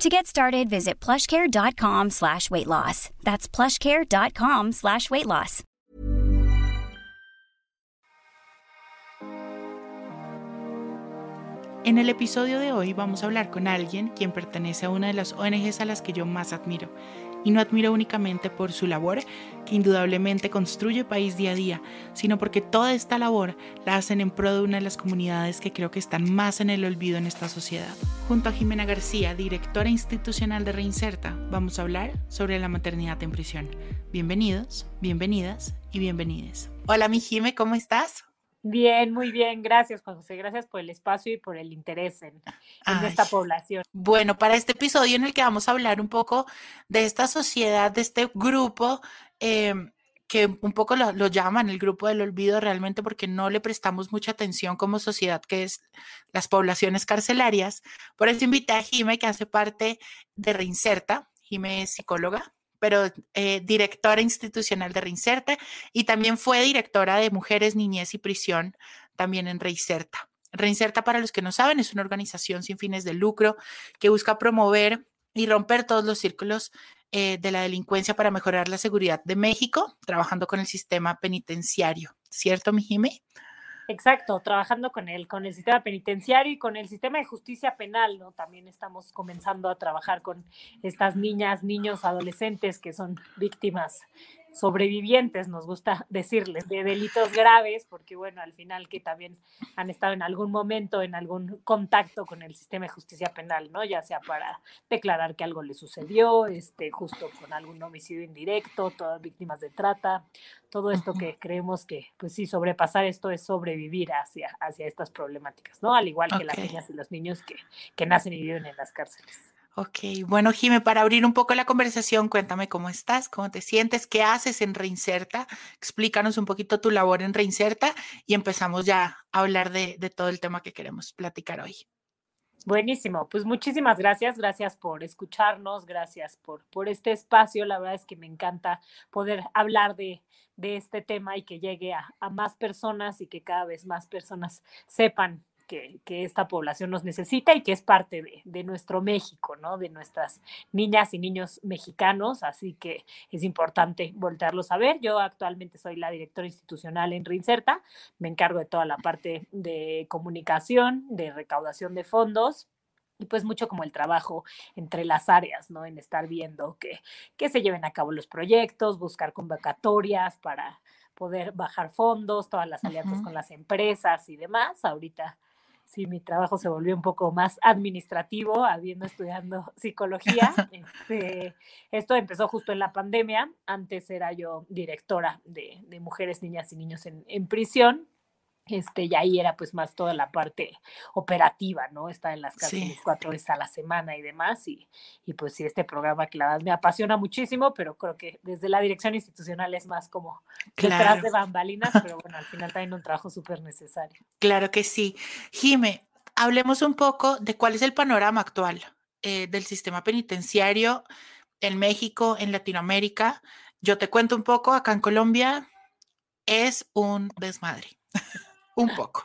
To get started, visit plushcare.com slash weight loss. That's plushcare.com slash weight loss. En el episodio de hoy vamos a hablar con alguien quien pertenece a una de las ONGs a las que yo más admiro. Y no admiro únicamente por su labor, que indudablemente construye país día a día, sino porque toda esta labor la hacen en pro de una de las comunidades que creo que están más en el olvido en esta sociedad. Junto a Jimena García, directora institucional de Reinserta, vamos a hablar sobre la maternidad en prisión. Bienvenidos, bienvenidas y bienvenides. Hola mi Jime, ¿cómo estás? Bien, muy bien, gracias Juan José, gracias por el espacio y por el interés en, esta población. Bueno, para este episodio en el que vamos a hablar un poco de esta sociedad, de este grupo em, que un poco lo, lo, llaman el grupo del olvido realmente porque no le prestamos mucha atención como sociedad, que es las poblaciones carcelarias. Por eso invité a Jime, que hace parte de Reinserta. Jime es psicóloga, pero eh, directora institucional de Reinserta y también fue directora de Mujeres, Niñez y Prisión, también en Reinserta. Reinserta, para los que no saben, es una organización sin fines de lucro que busca promover y romper todos los círculos eh, de la delincuencia para mejorar la seguridad de México, trabajando con el sistema penitenciario. ¿Cierto, mi Jimé? Exacto, trabajando con el, con el sistema penitenciario y con el sistema de justicia penal, ¿no? También estamos comenzando a trabajar con estas niñas, niños, adolescentes que son víctimas sobrevivientes, nos gusta decirles, de delitos graves, porque bueno, al final que también han estado en algún momento en algún contacto con el sistema de justicia penal, ¿no? Ya sea para declarar que algo le sucedió, este, justo con algún homicidio indirecto, todas víctimas de trata, todo esto que creemos que, pues sí, sobrepasar esto es sobrevivir hacia, hacia estas problemáticas, ¿no? Al igual que las niñas y los niños que, que nacen y viven en las cárceles. Ok, bueno, Jime, para abrir un poco la conversación, cuéntame cómo estás, cómo te sientes, qué haces en Reinserta, explícanos un poquito tu labor en Reinserta y empezamos ya a hablar de, todo el tema que queremos platicar hoy. Buenísimo, pues muchísimas gracias, gracias por escucharnos, gracias por, este espacio, la verdad es que me encanta poder hablar de, este tema y que llegue a más personas y que cada vez más personas sepan que, esta población nos necesita y que es parte de, nuestro México, ¿no? De nuestras niñas y niños mexicanos, así que es importante voltearlos a ver. Yo actualmente soy la directora institucional en Reinserta, me encargo de toda la parte de comunicación, de recaudación de fondos, y pues mucho como el trabajo entre las áreas, ¿no? En estar viendo que, que se lleven a cabo los proyectos, buscar convocatorias para poder bajar fondos, todas las alianzas con las empresas y demás. Ahorita sí, mi trabajo se volvió un poco más administrativo, habiendo estudiando psicología. Este, esto empezó justo en la pandemia. Antes era yo directora de, de mujeres, niñas y niños en, en prisión este, y ahí era pues más toda la parte operativa, ¿no? Estar en las cárceles cuatro veces a la semana y demás, y, y, pues sí, este programa que la verdad me apasiona muchísimo, pero creo que desde la dirección institucional es más como detrás de bambalinas, pero bueno, al final también un trabajo súper necesario. Claro que sí. Jime, hablemos un poco de cuál es el panorama actual eh, del sistema penitenciario en México, en Latinoamérica. Yo te cuento un poco, acá en Colombia es un desmadre un poco.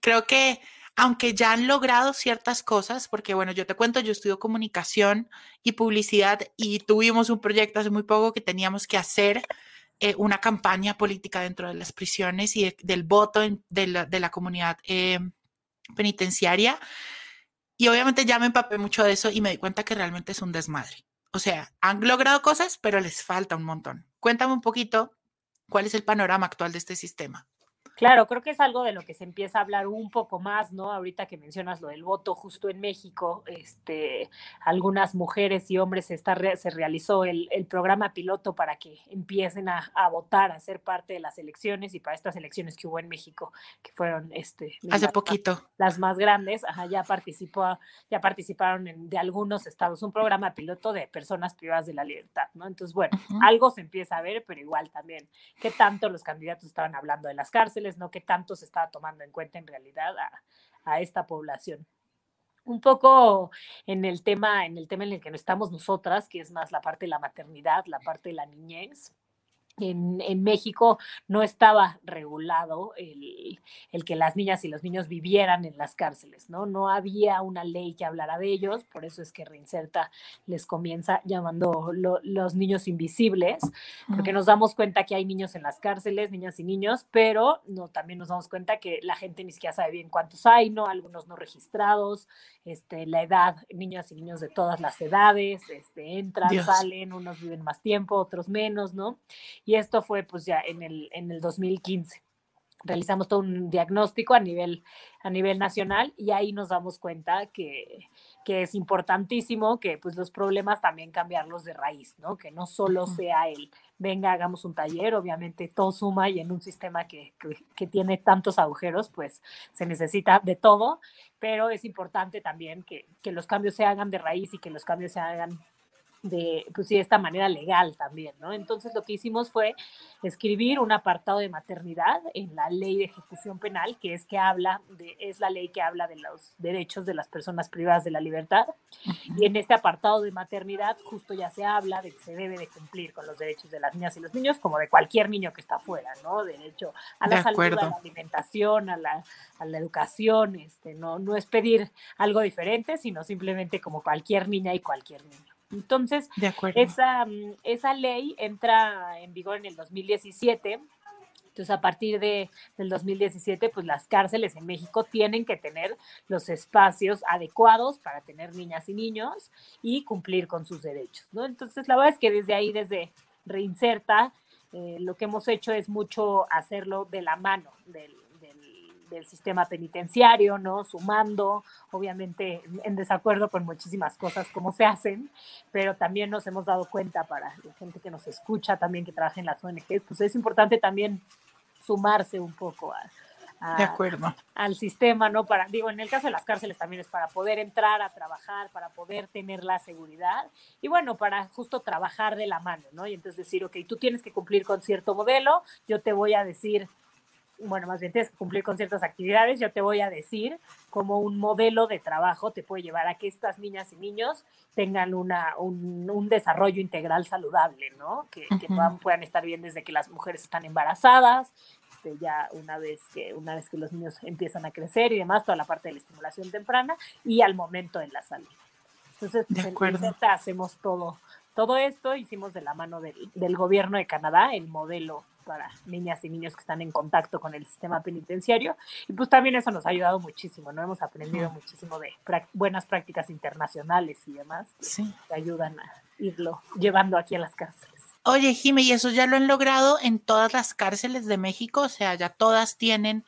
Creo que aunque ya han logrado ciertas cosas, porque bueno, yo te cuento, yo estudio comunicación y publicidad y tuvimos un proyecto hace muy poco que teníamos que hacer eh, una campaña política dentro de las prisiones y del voto de, la, comunidad eh, penitenciaria. Y obviamente ya me empapé mucho de eso y me di cuenta que realmente es un desmadre. O sea, han logrado cosas, pero les falta un montón. Cuéntame un poquito cuál es el panorama actual de este sistema. Claro, creo que es algo de lo que se empieza a hablar un poco más, ¿no? Ahorita que mencionas lo del voto justo en México, este, algunas mujeres y hombres se, está, se realizó el, el, programa piloto para que empiecen a, a, votar, a ser parte de las elecciones y para estas elecciones que hubo en México, que fueron este, hace las, poquito las más grandes, ajá, ya participó, ya participaron en, de algunos estados, un programa piloto de personas privadas de la libertad, ¿no? Entonces, bueno, uh -huh. algo se empieza a ver, pero igual también, ¿qué tanto los candidatos estaban hablando de las cárceles? No que tanto se estaba tomando en cuenta en realidad a, a, esta población. Un poco en el tema, en el tema en el que no estamos nosotras, que es más la parte de la maternidad, la parte de la niñez, en, en, México no estaba regulado el, el, que las niñas y los niños vivieran en las cárceles, ¿no? No había una ley que hablara de ellos, por eso es que Reinserta les comienza llamando lo, los niños invisibles, porque nos damos cuenta que hay niños en las cárceles, niñas y niños, pero no, también nos damos cuenta que la gente ni siquiera sabe bien cuántos hay, ¿no? Algunos no registrados, este, la edad, niñas y niños de todas las edades, este, entran, Dios. salen, unos viven más tiempo, otros menos, ¿no? Y esto fue pues ya en el, en el 2015. Realizamos todo un diagnóstico a nivel, a nivel nacional y ahí nos damos cuenta que, que es importantísimo que pues los problemas también cambiarlos de raíz, ¿no? Que no solo sea el, venga, hagamos un taller, obviamente todo suma y en un sistema que, que, tiene tantos agujeros, pues se necesita de todo, pero es importante también que, que los cambios se hagan de raíz y que los cambios se hagan de, pues sí, de esta manera legal también, ¿no? Entonces lo que hicimos fue escribir un apartado de maternidad en la ley de ejecución penal, que es que habla de, es la ley que habla de los derechos de las personas privadas de la libertad. Y en este apartado de maternidad justo ya se habla de que se debe de cumplir con los derechos de las niñas y los niños, como de cualquier niño que está afuera, ¿no? Derecho a la de salud, acuerdo. a la alimentación, a la, a la educación, este, no, no es pedir algo diferente, sino simplemente como cualquier niña y cualquier niño. Entonces, esa, mm, esa ley entra en vigor en el 2017. Entonces, a partir de, del 2017, pues las cárceles en México tienen que tener los espacios adecuados para tener niñas y niños y cumplir con sus derechos, ¿no? Entonces, la verdad es que desde ahí, desde Reinserta, eh, lo que hemos hecho es mucho hacerlo de la mano del, del sistema penitenciario, ¿no? Sumando, obviamente en desacuerdo con muchísimas cosas como se hacen, pero también nos hemos dado cuenta para la gente que nos escucha, también que trabaja en las ONG, pues es importante también sumarse un poco a, a, de acuerdo. al sistema, ¿no? Para, digo, en el caso de las cárceles también es para poder entrar a trabajar, para poder tener la seguridad y bueno, para justo trabajar de la mano, ¿no? Y entonces decir, ok, tú tienes que cumplir con cierto modelo, yo te voy a decir bueno, más bien tienes que cumplir con ciertas actividades, yo te voy a decir cómo un modelo de trabajo te puede llevar a que estas niñas y niños tengan una, un, un desarrollo integral saludable, ¿no? Que, uh -huh. que puedan, puedan, estar bien desde que las mujeres están embarazadas, este, ya una vez, que, una vez que los niños empiezan a crecer y demás, toda la parte de la estimulación temprana y al momento de la salud. Entonces, acuerdo. en hacemos todo, todo esto, hicimos de la mano del, del gobierno de Canadá el modelo para niñas y niños que están en contacto con el sistema penitenciario. Y pues también eso nos ha ayudado muchísimo, ¿no? Hemos aprendido muchísimo de buenas prácticas internacionales y demás sí. que ayudan a irlo llevando aquí a las cárceles. Oye, Jime, ¿y eso ya lo han logrado en todas las cárceles de México? O sea, ya todas tienen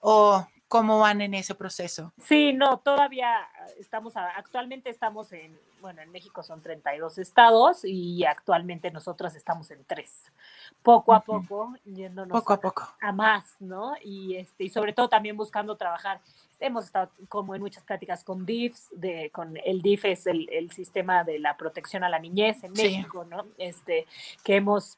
o cómo van en ese proceso. Sí, no, todavía estamos, actualmente estamos en, bueno, en México son 32 estados y actualmente nosotras estamos en tres. Poco a poco, yéndonos poco a, poco. a más, ¿no? Y, este, y sobre todo también buscando trabajar. Hemos estado como en muchas pláticas con DIFs, de, con el DIF es el, el sistema de la protección a la niñez en México, sí. ¿no? Este, que hemos,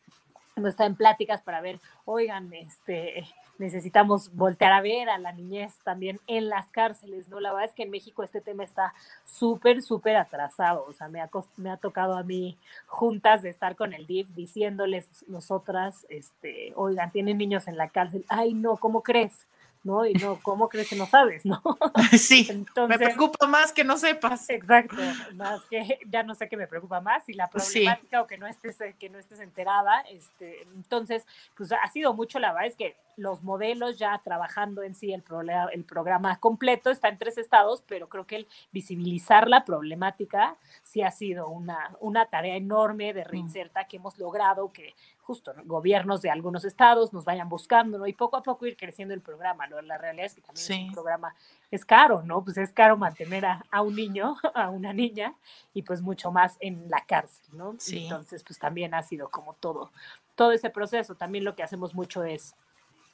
hemos estado en pláticas para ver, oigan, este, necesitamos voltear a ver a la niñez también en las cárceles, ¿no? La verdad es que en México este tema está súper, súper atrasado, o sea, me ha, me ha tocado a mí juntas de estar con el DIF diciéndoles nosotras, este, oigan, tienen niños en la cárcel, ay, no, ¿cómo crees? ¿no? Y no, ¿cómo crees que no sabes, no? Sí, me preocupa más que no sepas. Exacto, más que ya no sé qué me preocupa más, y la problemática o que no estés, que no estés enterada, este, entonces, pues ha sido mucho, la verdad es que los modelos ya trabajando en sí el, el programa completo está en tres estados, pero creo que el visibilizar la problemática sí ha sido una, una tarea enorme de mm. reinserta que hemos logrado que justo gobiernos de algunos estados nos vayan buscando, ¿no? Y poco a poco ir creciendo el programa, ¿no? La realidad es que también el programa es caro, ¿no? Pues es caro mantener a, a, un niño, a una niña, y pues mucho más en la cárcel, ¿no? Sí. Entonces, pues también ha sido como todo, todo ese proceso. También lo que hacemos mucho es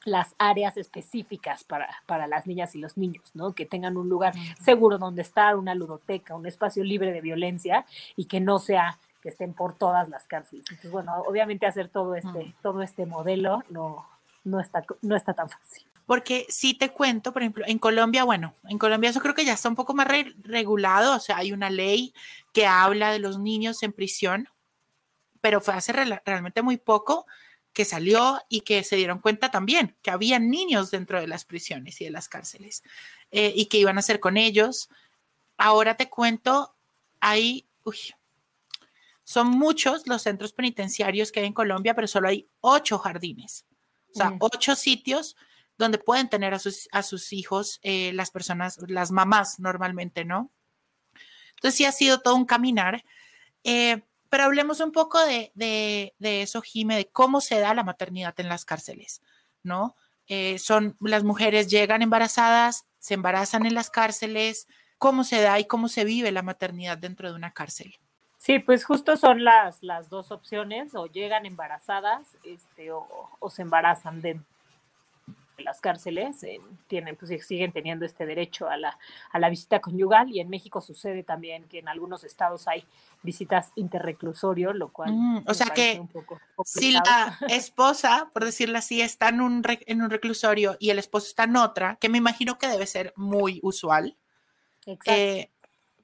las áreas específicas para, para, las niñas y los niños, ¿no? Que tengan un lugar seguro donde estar, una ludoteca, un espacio libre de violencia y que no sea que estén por todas las cárceles. Entonces, bueno, obviamente hacer todo este, todo este modelo no, no, está, no está tan fácil. Porque si te cuento, por ejemplo, en Colombia, bueno, en Colombia eso creo que ya está un poco más regulado, o sea, hay una ley que habla de los niños en prisión, pero fue hace realmente muy poco que salió y que se dieron cuenta también que había niños dentro de las prisiones y de las cárceles eh, y que iban a hacer con ellos. Ahora te cuento, hay, uy, son muchos los centros penitenciarios que hay en Colombia, pero solo hay ocho jardines, o sea, ocho sitios donde pueden tener a sus, a sus hijos eh, las personas, las mamás normalmente, ¿no? Entonces sí ha sido todo un caminar, eh, pero hablemos un poco de, de, eso, Jime, de cómo se da la maternidad en las cárceles, ¿no? Eh, son las mujeres llegan embarazadas, se embarazan en las cárceles, cómo se da y cómo se vive la maternidad dentro de una cárcel. Sí, pues justo son las, las dos opciones, o llegan embarazadas este, o, se embarazan las cárceles, eh, tienen, pues siguen teniendo este derecho a la, a la visita conyugal y en México sucede también que en algunos estados hay visitas interreclusorio, lo cual... Mm, o sea que si la esposa, por decirlo así, está en un, en un reclusorio y el esposo está en otra, que me imagino que debe ser muy usual, eh,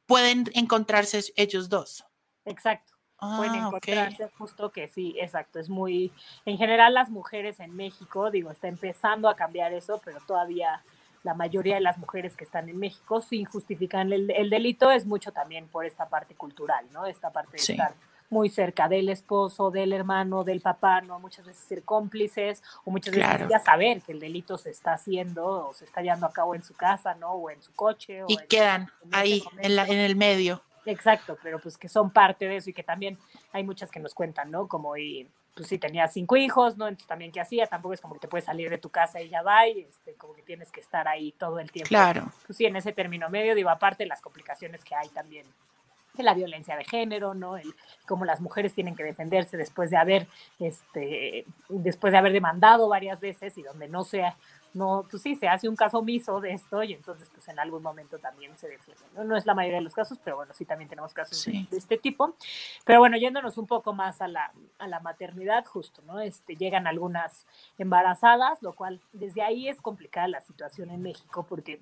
pueden encontrarse ellos dos. Exacto. Pueden ah, encontrarse justo que sí, exacto. Es muy, en general las mujeres en México, digo, está empezando a cambiar eso, pero todavía la mayoría de las mujeres que están en México sin justificar el, delito es mucho también por esta parte cultural, ¿no? Esta parte de estar muy cerca del esposo, del hermano, del papá, ¿no? Muchas veces ser cómplices o muchas veces ya saber que el delito se está haciendo o se está llevando a cabo en su casa, ¿no? O en su coche. y quedan ahí, en, la, en el medio. Exacto, pero pues que son parte de eso y que también hay muchas que nos cuentan, ¿no? Como y pues si tenía cinco hijos, ¿no? Entonces también qué hacía, tampoco es como que te puedes salir de tu casa y ya va, y este, como que tienes que estar ahí todo el tiempo. Claro. Pues sí, en ese término medio, digo, aparte las complicaciones que hay también de la violencia de género, ¿no? El, cómo las mujeres tienen que defenderse después de haber, este, después de haber demandado varias veces y donde no sea no, pues sí, se hace un caso omiso de esto y entonces pues en algún momento también se defiende. No, es la mayoría de los casos, pero bueno, sí también tenemos casos de, este tipo. Pero bueno, yéndonos un poco más a la, a la maternidad, justo, ¿no? Este, llegan algunas embarazadas, lo cual desde ahí es complicada la situación en México porque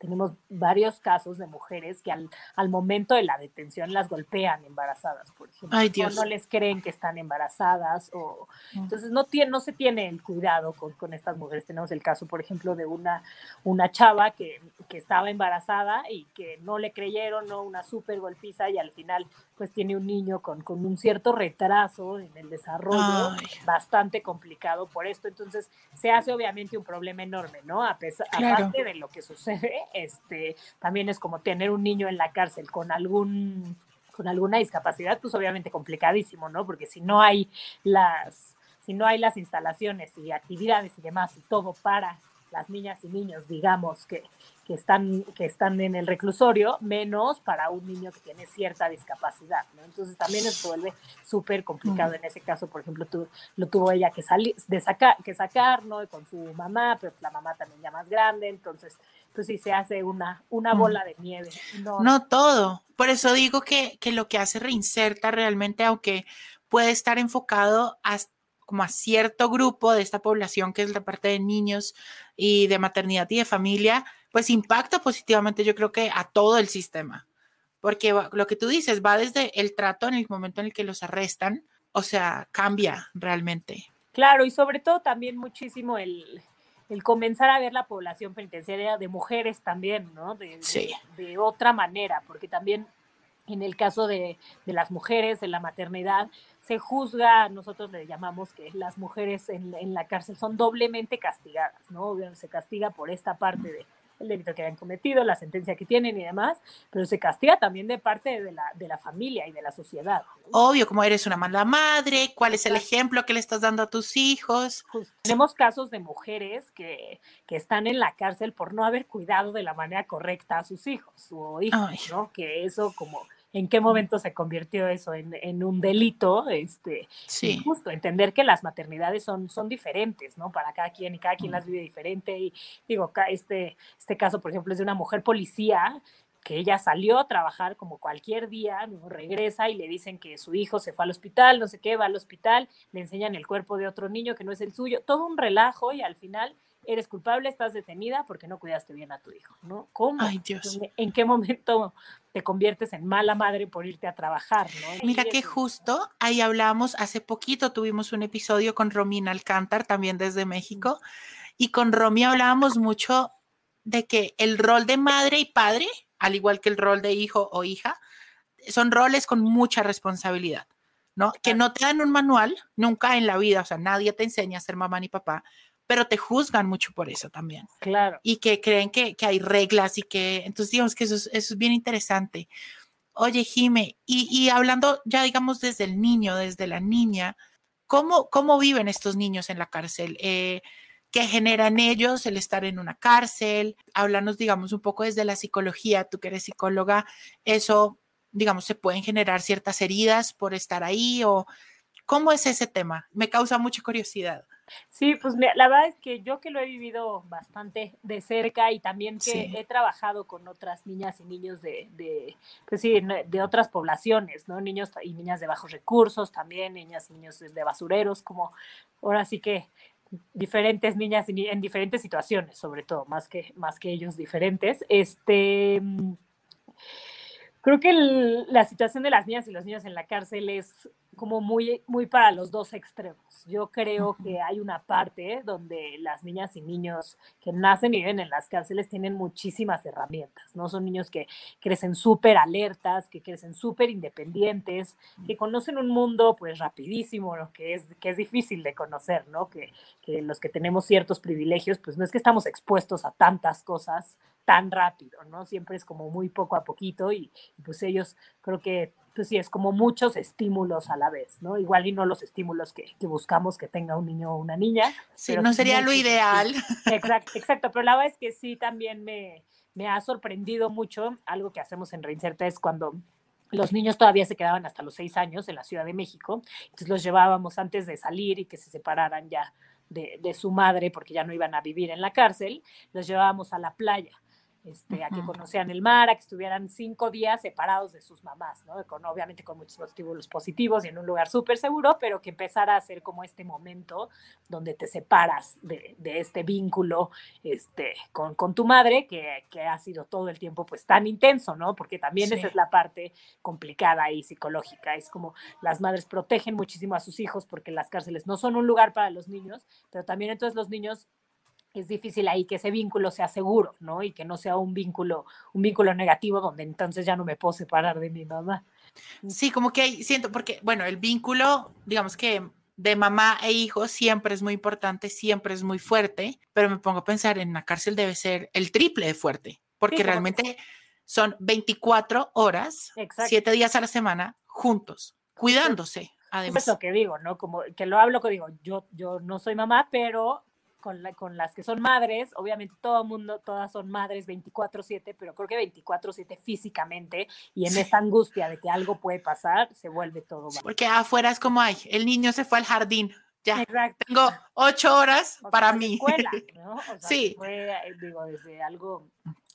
tenemos varios casos de mujeres que al, al, momento de la detención las golpean embarazadas, por ejemplo. Ay, Dios. O no les creen que están embarazadas. O, mm. Entonces no, tiene, no se tiene el cuidado con, con, estas mujeres. Tenemos el caso, por ejemplo, de una, una chava que, que estaba embarazada y que no le creyeron, ¿no? una súper golpiza y al final pues tiene un niño con, con un cierto retraso en el desarrollo, bastante complicado por esto. Entonces se hace obviamente un problema enorme, ¿no? A pesar, Aparte de lo que sucede este, también es como tener un niño en la cárcel con algún con alguna discapacidad, pues obviamente complicadísimo, ¿no? Porque si no hay las si no hay las instalaciones y actividades y demás y todo para las niñas y niños, digamos, que, que, están, que están en el reclusorio, menos para un niño que tiene cierta discapacidad, ¿no? Entonces también se vuelve súper complicado. En ese caso, por ejemplo, tú, lo tuvo ella que, salir, de sacar, que sacar, ¿no? Con su mamá, pero la mamá también ya más grande, entonces, pues sí se hace una, una bola de nieve. No, no todo. Por eso digo que, que lo que hace reinserta realmente, aunque puede estar enfocado hasta como a cierto grupo de esta población que es la parte de niños y de maternidad y de familia, pues impacta positivamente yo creo que a todo el sistema. Porque lo que tú dices va desde el trato en el momento en el que los arrestan, o sea, cambia realmente. Claro, y sobre todo también muchísimo el, el comenzar a ver la población penitenciaria de mujeres también, ¿no? De, de, otra manera, porque también en el caso de, de, las mujeres, de la maternidad, se juzga, nosotros le llamamos que las mujeres en, en la cárcel son doblemente castigadas, ¿no? Se castiga por esta parte de el delito que hayan cometido, la sentencia que tienen y demás, pero se castiga también de parte de la, de la familia y de la sociedad. Obvio, como eres una mala madre, cuál es el ejemplo que le estás dando a tus hijos. tenemos casos de mujeres que, que, están en la cárcel por no haber cuidado de la manera correcta a sus hijos o hijos, ¿no? Que eso como en qué momento se convirtió eso en, un delito, este, sí. justo entender que las maternidades son, son diferentes, ¿no? Para cada quien y cada quien las vive diferente. Y digo, este, este caso, por ejemplo, es de una mujer policía que ella salió a trabajar como cualquier día, ¿no? regresa y le dicen que su hijo se fue al hospital, no sé qué, va al hospital, le enseñan el cuerpo de otro niño que no es el suyo, todo un relajo y al final eres culpable, estás detenida porque no cuidaste bien a tu hijo, ¿no? ¿Cómo? Ay, Dios. ¿En qué momento te conviertes en mala madre por irte a trabajar, ¿no? Mira que justo ahí hablamos, hace poquito tuvimos un episodio con Romina Alcántar, también desde México, y con Romy hablábamos mucho de que el rol de madre y padre, al igual que el rol de hijo o hija, son roles con mucha responsabilidad. ¿no? Que no te dan un manual nunca en la vida, o sea, nadie te enseña a ser mamá ni papá, pero te juzgan mucho por eso también. Claro. Y que creen que, que hay reglas y que, entonces digamos que eso es, eso es bien interesante. Oye, Jime, y, y, hablando ya digamos desde el niño, desde la niña, ¿cómo, cómo viven estos niños en la cárcel? Eh, ¿Qué generan ellos el estar en una cárcel? Háblanos, digamos, un poco desde la psicología, tú que eres psicóloga, eso, digamos, se pueden generar ciertas heridas por estar ahí o cómo es ese tema? Me causa mucha curiosidad. Sí, pues la verdad es que yo que lo he vivido bastante de cerca y también que he trabajado con otras niñas y niños de, de, pues sí, de otras poblaciones, ¿no? Niños y niñas de bajos recursos también, niñas y niños de basureros, como ahora sí que diferentes niñas en diferentes situaciones, sobre todo, más que, más que ellos diferentes. Este, creo que la situación de las niñas y los niños en la cárcel es como muy, muy para los dos extremos. Yo creo que hay una parte donde las niñas y niños que nacen y viven en las cárceles tienen muchísimas herramientas, ¿no? Son niños que crecen súper alertas, que crecen súper independientes, que conocen un mundo pues rapidísimo, ¿no? que, es, que es difícil de conocer, ¿no? Que, que los que tenemos ciertos privilegios, pues no es que estamos expuestos a tantas cosas tan rápido, ¿no? Siempre es como muy poco a poquito y, pues ellos creo que pues sí, es como muchos estímulos a la vez, ¿no? Igual y no los estímulos que, que buscamos que tenga un niño o una niña. Sí, no sería lo ideal. Exacto, exacto, pero la verdad es que sí también me, me ha sorprendido mucho, algo que hacemos en Reinserta es cuando los niños todavía se quedaban hasta los seis años en la Ciudad de México, entonces los llevábamos antes de salir y que se separaran ya de, de su madre porque ya no iban a vivir en la cárcel, los llevábamos a la playa este, a que conocieran el mar, a que estuvieran cinco días separados de sus mamás, ¿no? Con, obviamente con muchos estímulos positivos y en un lugar súper seguro, pero que empezara a ser como este momento donde te separas de, de este vínculo este, con, con tu madre, que, que, ha sido todo el tiempo pues tan intenso, ¿no? Porque también esa es la parte complicada y psicológica, es como las madres protegen muchísimo a sus hijos porque las cárceles no son un lugar para los niños, pero también entonces los niños es difícil ahí que ese vínculo sea seguro, ¿no? Y que no sea un vínculo, un vínculo negativo donde entonces ya no me puedo separar de mi mamá. Sí, como que hay, siento, porque, bueno, el vínculo, digamos que de mamá e hijo siempre es muy importante, siempre es muy fuerte, pero me pongo a pensar en la cárcel debe ser el triple de fuerte, porque realmente son 24 horas, 7 días a la semana juntos, cuidándose. Además. Es lo que digo, ¿no? Como que lo hablo, que digo, yo, yo no soy mamá, pero con, la, con las que son madres, obviamente todo el mundo, todas son madres 24/7, pero creo que 24/7 físicamente y en esa angustia de que algo puede pasar, se vuelve todo mal. Porque afuera es como, ay, el niño se fue al jardín, ya, tengo ocho horas para mí. Escuela, ¿no? sí. Fue, eh, digo, desde algo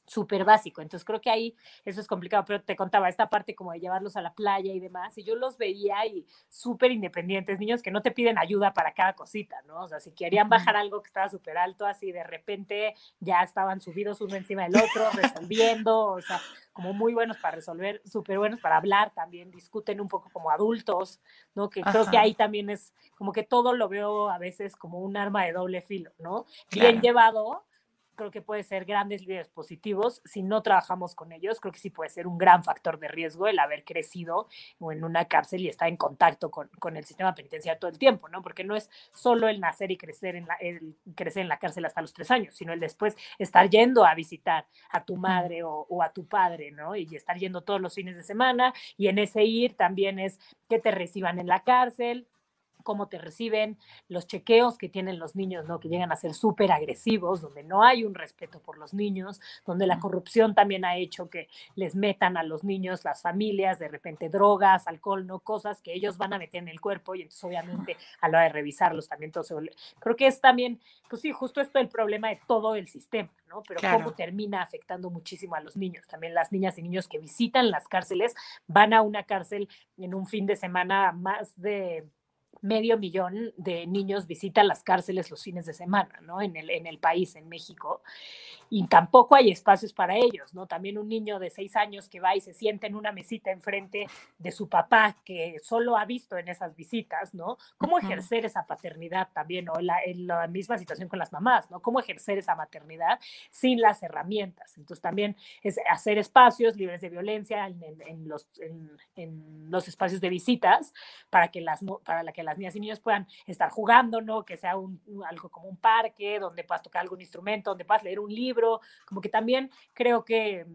súper básico. Entonces creo que ahí eso es complicado, pero te contaba esta parte como de llevarlos a la playa y demás, y yo los veía y súper independientes, niños que no te piden ayuda para cada cosita, ¿no? O sea, si querían bajar algo que estaba súper alto, así de repente ya estaban subidos uno encima del otro, resolviendo, o sea, como muy buenos para resolver, súper buenos para hablar también, discuten un poco como adultos, ¿no? Que creo que ahí también es como que todo lo veo a veces como un arma de doble filo, ¿no? Bien llevado, creo que puede ser grandes líderes positivos. Si no trabajamos con ellos, creo que sí puede ser un gran factor de riesgo el haber crecido o en una cárcel y estar en contacto con, con, el sistema penitenciario todo el tiempo, ¿no? Porque no es solo el nacer y crecer en, la, el crecer en la cárcel hasta los tres años, sino el después estar yendo a visitar a tu madre o, o a tu padre, ¿no? Y estar yendo todos los fines de semana y en ese ir también es que te reciban en la cárcel, cómo te reciben, los chequeos que tienen los niños, ¿no? Que llegan a ser súper agresivos, donde no hay un respeto por los niños, donde la corrupción también ha hecho que les metan a los niños, las familias, de repente drogas, alcohol, ¿no? Cosas que ellos van a meter en el cuerpo y entonces obviamente a la hora de revisarlos también todo se... Creo que es también, pues sí, justo esto el problema de todo el sistema, ¿no? Pero cómo termina afectando muchísimo a los niños. También las niñas y niños que visitan las cárceles van a una cárcel en un fin de semana más de medio millón de niños visitan las cárceles los fines de semana, ¿no? En el, en el país, en México. Y tampoco hay espacios para ellos, ¿no? También un niño de seis años que va y se sienta en una mesita enfrente de su papá, que solo ha visto en esas visitas, ¿no? ¿Cómo ejercer esa paternidad también, o la, en la misma situación con las mamás, ¿no? ¿Cómo ejercer esa maternidad sin las herramientas? Entonces también es hacer espacios libres de violencia en, en, los, en, los espacios de visitas para que las, para la que las niñas y niños puedan estar jugando, ¿no? Que sea un, algo como un parque donde puedas tocar algún instrumento, donde puedas leer un libro, como que también creo que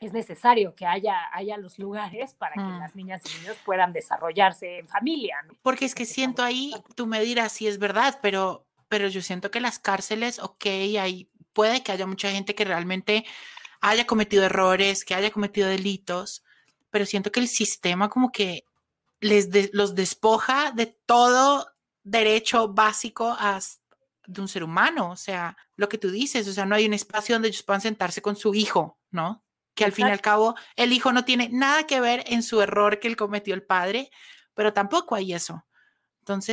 es necesario que haya, haya los lugares para que mm. las niñas y niños puedan desarrollarse en familia. Porque es que siento ahí, tú me dirás si es verdad, pero, pero yo siento que las cárceles, ok, hay, puede que haya mucha gente que realmente haya cometido errores, que haya cometido delitos, pero siento que el sistema como que les los despoja de todo derecho básico de un ser humano. O sea, lo que tú dices, o sea, no hay un espacio donde ellos puedan sentarse con su hijo, ¿no? Que al fin y al cabo el hijo no tiene nada que ver en su error que él cometió el padre, pero tampoco hay eso.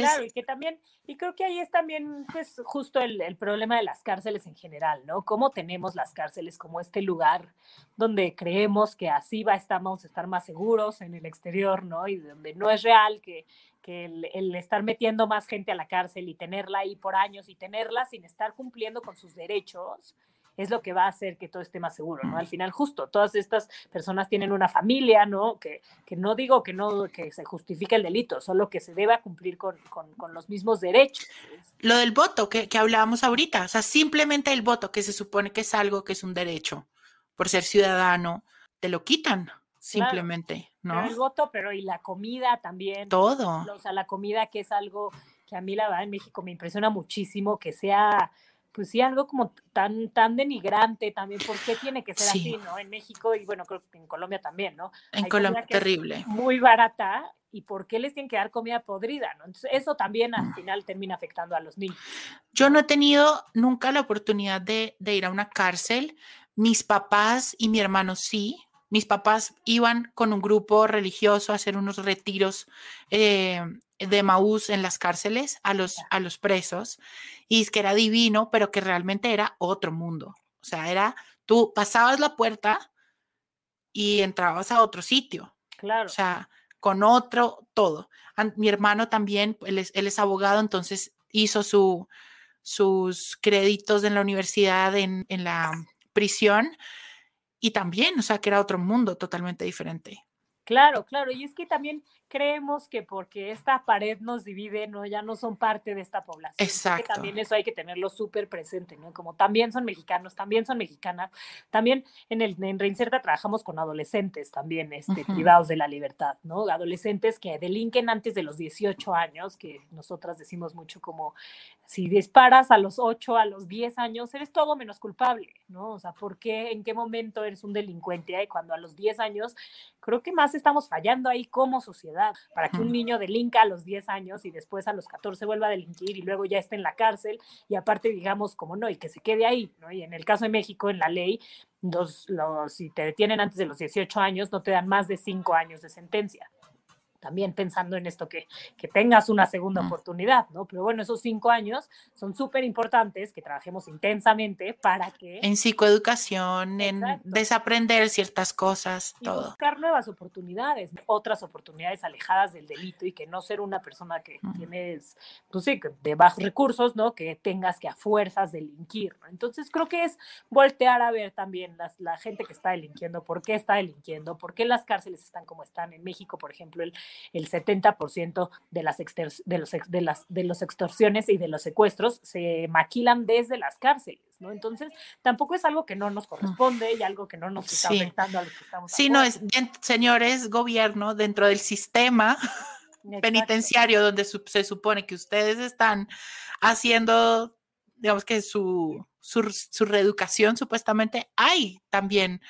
Claro, y que también, y creo que ahí es también, pues, justo el, el, problema de las cárceles en general, ¿no? Cómo tenemos las cárceles como este lugar donde creemos que así va, estamos a estar más seguros en el exterior, ¿no? Y donde no es real que, que el, el, estar metiendo más gente a la cárcel y tenerla ahí por años y tenerla sin estar cumpliendo con sus derechos, es lo que va a hacer que todo esté más seguro, ¿no? Al final, justo, todas estas personas tienen una familia, ¿no? Que, que no digo que no, que se justifique el delito, solo que se deba cumplir con, con, con los mismos derechos. Lo del voto que, que hablábamos ahorita, o sea, simplemente el voto, que se supone que es algo que es un derecho, por ser ciudadano, te lo quitan simplemente, ¿no? Pero el voto, pero y la comida también. Todo. O sea, la comida que es algo que a mí la verdad en México me impresiona muchísimo, que sea pues sí, algo como tan, tan denigrante también, ¿por qué tiene que ser así, no? En México y bueno, creo que en Colombia también, ¿no? En Colombia terrible. Muy barata y por qué les tienen que dar comida podrida, ¿no? Entonces, eso también al mm. final termina afectando a los niños. Yo no he tenido nunca la oportunidad de, de ir a una cárcel. Mis papás y mi hermano sí, mis papás iban con un grupo religioso a hacer unos retiros eh, de Maús en las cárceles a los, a los presos y es que era divino, pero que realmente era otro mundo. O sea, era, tú pasabas la puerta y entrabas a otro sitio. Claro. O sea, con otro todo. Mi hermano también, él es, él es abogado, entonces hizo su, sus créditos en la universidad, en, en la prisión y también, o sea, que era otro mundo totalmente diferente. Claro, claro, y es que también creemos que porque esta pared nos divide, no, ya no son parte de esta población. Exacto. Que también eso hay que tenerlo súper presente, ¿no? Como también son mexicanos, también son mexicanas, también en el en Reinserta trabajamos con adolescentes también, este, privados de la libertad, ¿no? Adolescentes que delinquen antes de los 18 años, que nosotras decimos mucho como si disparas a los 8, a los 10 años, eres todo menos culpable, ¿no? O sea, ¿por qué, en qué momento eres un delincuente? Y cuando a los 10 años, creo que más estamos fallando ahí como sociedad, para que un niño delinca a los 10 años y después a los 14 vuelva a delinquir y luego ya esté en la cárcel y aparte digamos, como no, y que se quede ahí, ¿no? Y en el caso de México, en la ley, los, los, si te detienen antes de los 18 años, no te dan más de 5 años de sentencia también pensando en esto, que, que tengas una segunda oportunidad, ¿no? Pero bueno, esos cinco años son súper importantes, que trabajemos intensamente para que... En psicoeducación, en desaprender ciertas cosas, y todo. Buscar nuevas oportunidades, otras oportunidades alejadas del delito y que no ser una persona que tienes, pues sí, de bajos recursos, ¿no? Que tengas que a fuerzas delinquir, ¿no? Entonces creo que es voltear a ver también las, la gente que está delinquiendo, por qué está delinquiendo, por qué las cárceles están como están. En México, por ejemplo, el el 70% de las, de, los, de, las, de los extorsiones y de los secuestros se maquilan desde las cárceles, ¿no? Entonces, tampoco es algo que no nos corresponde y algo que no nos está afectando a los que estamos. Sí, no, es, señores, gobierno, dentro del sistema penitenciario donde se supone que ustedes están haciendo, digamos que su, su, reeducación, supuestamente, hay también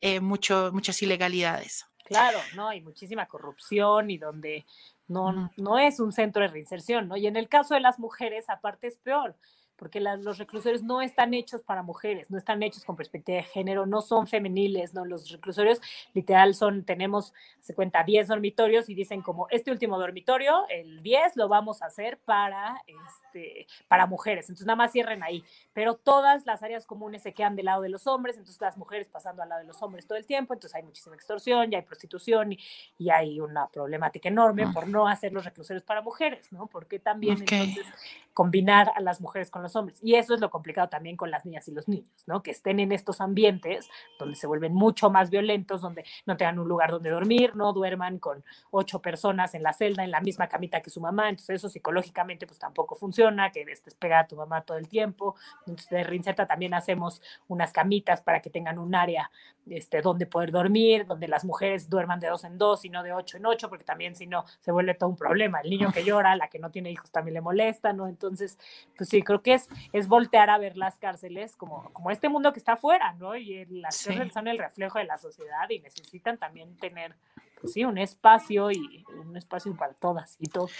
eh, mucho, muchas ilegalidades. Claro, ¿no? Hay muchísima corrupción y donde no, no es un centro de reinserción, ¿no? Y en el caso de las mujeres, aparte es peor, porque los reclusorios no están hechos para mujeres, no están hechos con perspectiva de género, no son femeniles, no, los reclusorios literal son, tenemos, se cuenta, 10 dormitorios y dicen como este último dormitorio, el 10 lo vamos a hacer para, este, para mujeres, entonces nada más cierren ahí, pero todas las áreas comunes se quedan del lado de los hombres, entonces las mujeres pasando al lado de los hombres todo el tiempo, entonces hay muchísima extorsión, y hay prostitución y, y hay una problemática enorme ah. por no hacer los reclusorios para mujeres, ¿no? Porque también entonces combinar a las mujeres con los hombres. Y eso es lo complicado también con las niñas y los niños, ¿no? Que estén en estos ambientes donde se vuelven mucho más violentos, donde no tengan un lugar donde dormir, no duerman con ocho personas en la celda, en la misma camita que su mamá. Entonces eso psicológicamente pues tampoco funciona, que estés pegada a tu mamá todo el tiempo. Entonces de Rinceta también hacemos unas camitas para que tengan un área este, donde poder dormir, donde las mujeres duerman de dos en dos y no de ocho en ocho, porque también si no se vuelve todo un problema. El niño que llora, la que no tiene hijos también le molesta, ¿no? Entonces, pues sí, creo que es, es voltear a ver las cárceles como, como este mundo que está afuera, ¿no? Y las cárceles son el reflejo de la sociedad y necesitan también tener, pues sí, un espacio y un espacio para todas y todos.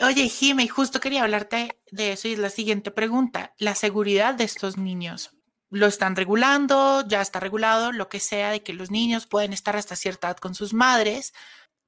Oye, Jimmy, justo quería hablarte de eso y es la siguiente pregunta. La seguridad de estos niños. ¿Lo están regulando? ¿Ya está regulado? Lo que sea, de que los niños pueden estar hasta cierta edad con sus madres,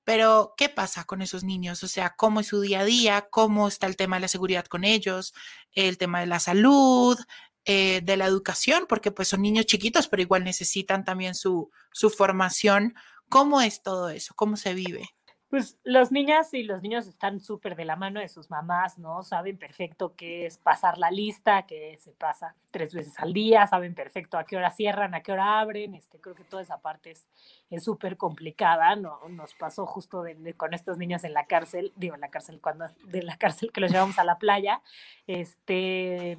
pero, ¿qué pasa con esos niños? O sea, ¿cómo es su día a día? ¿Cómo está el tema de la seguridad con ellos? El tema de la salud, eh, de la educación, porque pues son niños chiquitos, pero igual necesitan también su, su formación. ¿Cómo es todo eso? ¿Cómo se vive? Pues las niñas y los niños están súper de la mano de sus mamás, ¿no? Saben perfecto qué es pasar la lista, que se pasa tres veces al día, saben perfecto a qué hora cierran, a qué hora abren, este, creo que toda esa parte es súper complicada, ¿no? Nos pasó justo con estos niños en la cárcel, digo en la cárcel, cuando, de la cárcel que los llevamos a la playa, este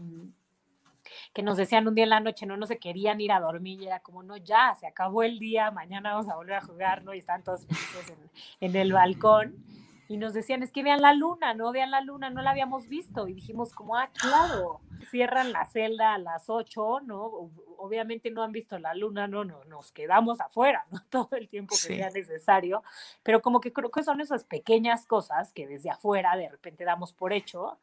que nos decían un día en la noche, no, no se querían ir a dormir y era como, no, ya, se acabó el día, mañana vamos a volver a jugar, ¿no? Y estaban todos felices en, el balcón y nos decían, es que vean la luna, no vean la luna, no la habíamos visto. Y dijimos como, ah, claro, cierran la celda a las 8, ¿no? Obviamente no han visto la luna, no, no, nos quedamos afuera, ¿no? Todo el tiempo que sea necesario, pero como que creo que son esas pequeñas cosas que desde afuera de repente damos por hecho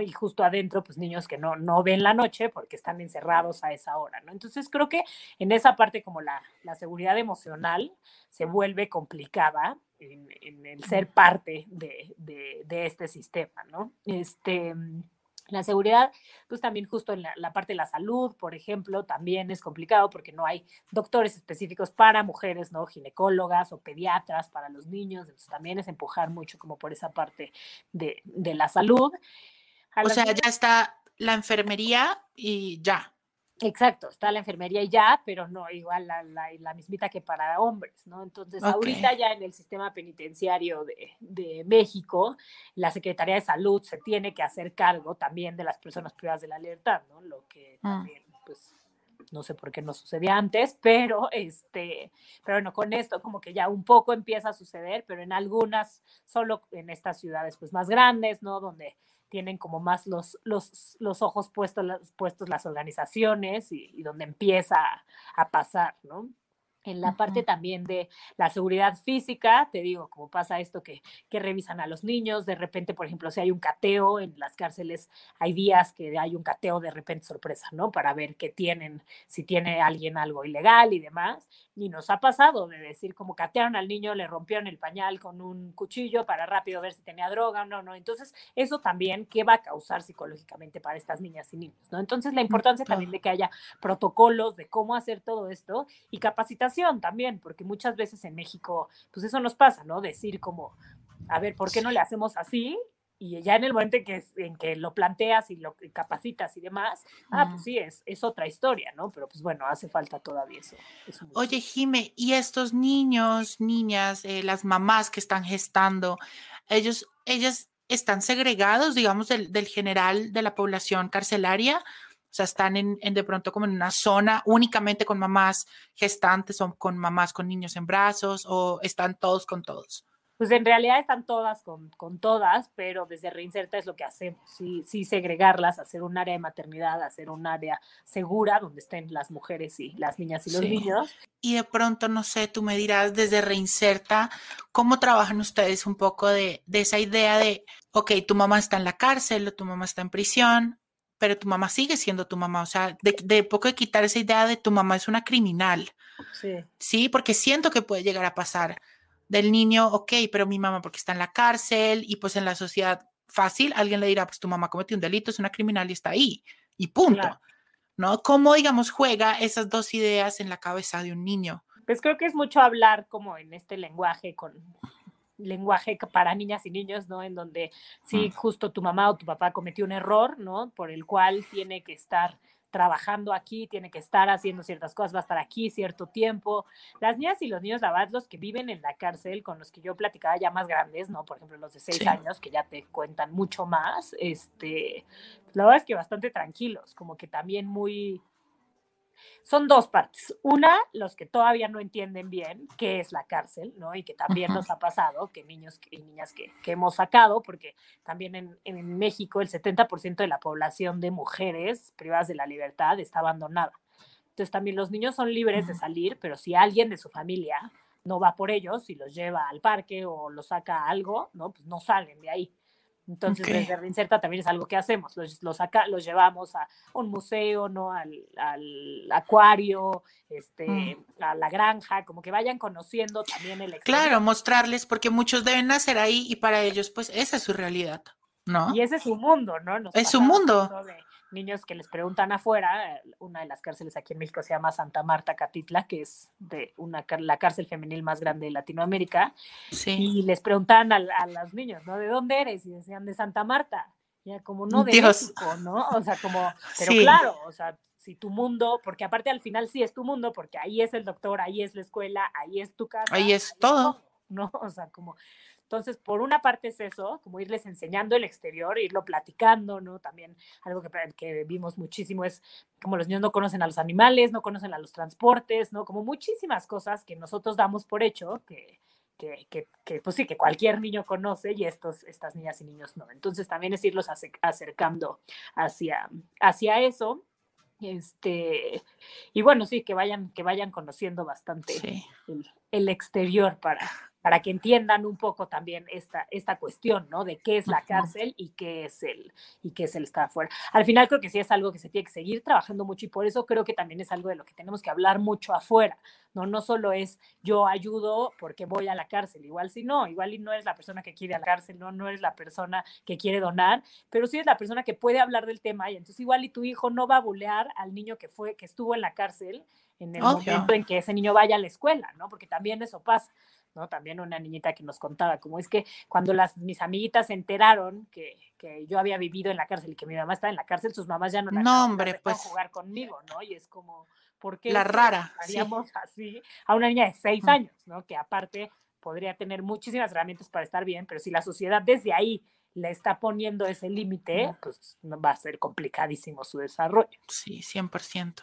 Y justo adentro, pues niños que no, no ven la noche porque están encerrados a esa hora, ¿no? Entonces creo que en esa parte como la, la seguridad emocional se vuelve complicada en, el ser parte de, de, este sistema, ¿no? Este, la seguridad, pues también justo en la, parte de la salud, por ejemplo, también es complicado porque no hay doctores específicos para mujeres, ¿no? Ginecólogas o pediatras para los niños, entonces también es empujar mucho como por esa parte de, de la salud. O sea, ya está la enfermería y ya. Exacto, está la enfermería y ya, pero no igual la, la, mismita que para hombres, ¿no? Entonces, ahorita ya en el sistema penitenciario de, de, México, la Secretaría de Salud se tiene que hacer cargo también de las personas privadas de la libertad, ¿no? Lo que ah. también, pues, no sé por qué no sucedía antes, pero este, pero bueno, con esto como que ya un poco empieza a suceder, pero en algunas, solo en estas ciudades pues más grandes, ¿no? Donde tienen como más los, los, los ojos puestos, puestos las organizaciones y, y donde empieza a, a pasar, ¿no? En la parte también de la seguridad física, te digo, como pasa esto que, que, revisan a los niños, de repente, por ejemplo, si hay un cateo en las cárceles, hay días que hay un cateo de repente sorpresa, ¿no? Para ver qué tienen, si tiene alguien algo ilegal y demás. Y nos ha pasado de decir, como catearon al niño, le rompieron el pañal con un cuchillo para rápido ver si tenía droga o no, no. Entonces, eso también, ¿qué va a causar psicológicamente para estas niñas y niños, ¿no? Entonces, la importancia también de que haya protocolos de cómo hacer todo esto y capacitación también, porque muchas veces en México, pues eso nos pasa, ¿no? Decir como, a ver, ¿por qué no le hacemos así? Y ya en el momento en que, en que lo planteas y lo capacitas y demás, ah, pues sí, es, es otra historia, ¿no? Pero pues bueno, hace falta todavía eso. Oye, Jime, ¿y estos niños, niñas, eh, las mamás que están gestando, ellos, ellas están segregados, digamos, del, del general de la población carcelaria? O sea, están en, de pronto como en una zona únicamente con mamás gestantes o con mamás con niños en brazos o están todos con todos. Pues en realidad están todas con, con todas, pero desde Reinserta es lo que hacemos, sí, sí segregarlas, hacer un área de maternidad, hacer un área segura donde estén las mujeres y las niñas y los niños. Y de pronto, no sé, tú me dirás desde Reinserta, ¿cómo trabajan ustedes un poco de, de esa idea de, ok, tu mamá está en la cárcel o tu mamá está en prisión, pero tu mamá sigue siendo tu mamá. O sea, de, poco de quitar esa idea de tu mamá es una criminal. Sí. Sí, porque siento que puede llegar a pasar del niño, ok, pero mi mamá porque está en la cárcel y pues en la sociedad fácil, alguien le dirá, pues tu mamá cometió un delito, es una criminal y está ahí. Y punto. ¿No? ¿Cómo, digamos, juega esas dos ideas en la cabeza de un niño? Pues creo que es mucho hablar como en este lenguaje con, lenguaje para niñas y niños, ¿no? En donde si justo tu mamá o tu papá cometió un error, ¿no? Por el cual tiene que estar trabajando aquí, tiene que estar haciendo ciertas cosas, va a estar aquí cierto tiempo. Las niñas y los niños, la verdad, los que viven en la cárcel, con los que yo platicaba ya más grandes, ¿no? Por ejemplo, los de seis años, que ya te cuentan mucho más, este, la verdad es que bastante tranquilos, como que también muy, son dos partes. Una, los que todavía no entienden bien qué es la cárcel, ¿no? Y que también nos ha pasado, que niños y niñas que, hemos sacado, porque también en, en México el 70% de la población de mujeres privadas de la libertad está abandonada. Entonces también los niños son libres de salir, pero si alguien de su familia no va por ellos y los lleva al parque o los saca a algo, ¿no? Pues no salen de ahí. Entonces, desde Reinserta también es algo que hacemos, los, los, acá, los llevamos a un museo, ¿no? Al, al acuario, este, mm. a la granja, como que vayan conociendo también el exterior. Claro, mostrarles, porque muchos deben nacer ahí y para ellos, pues, esa es su realidad, ¿no? Y ese es su mundo, ¿no? es su mundo niños que les preguntan afuera, una de las cárceles aquí en México se llama Santa Marta Catitla, que es de una, la cárcel femenil más grande de Latinoamérica, y les preguntan a, a, los niños, ¿no? ¿De dónde eres? Y decían, de Santa Marta. Ya como no de México, ¿no? O sea, como, pero claro, o sea, si tu mundo, porque aparte al final sí es tu mundo, porque ahí es el doctor, ahí es la escuela, ahí es tu casa. Ahí es todo. ¿no? O sea, como entonces, por una parte es eso, como irles enseñando el exterior, irlo platicando, ¿no? También algo que, que vimos muchísimo es como los niños no conocen a los animales, no conocen a los transportes, ¿no? Como muchísimas cosas que nosotros damos por hecho, que, que, que, que, pues sí, que cualquier niño conoce y estos, estas niñas y niños no. Entonces también es irlos acercando hacia, hacia eso. Este, y bueno, sí, que vayan, que vayan conociendo bastante el, el, exterior para, para que entiendan un poco también esta, esta cuestión, ¿no? De qué es la cárcel y qué es el, y qué es el estar afuera. Al final creo que sí es algo que se tiene que seguir trabajando mucho y por eso creo que también es algo de lo que tenemos que hablar mucho afuera, ¿no? No solo es yo ayudo porque voy a la cárcel, igual si no, igual y no eres la persona que quiere a la cárcel, no, no eres la persona que quiere donar, pero sí es la persona que puede hablar del tema y entonces igual y tu hijo no va a bulear al niño que fue, que estuvo en la cárcel en el momento en que ese niño vaya a la escuela, ¿no? Porque también eso pasa. ¿No? También una niñita que nos contaba, como es que cuando las, mis amiguitas se enteraron que, que yo había vivido en la cárcel y que mi mamá estaba en la cárcel, sus mamás ya no la no, hombre, pues, jugar conmigo, ¿no? Y es como, ¿por qué la rara, haríamos así a una niña de seis años, ¿no? Que aparte podría tener muchísimas herramientas para estar bien, pero si la sociedad desde ahí le está poniendo ese límite, pues va a ser complicadísimo su desarrollo. Sí, 100%.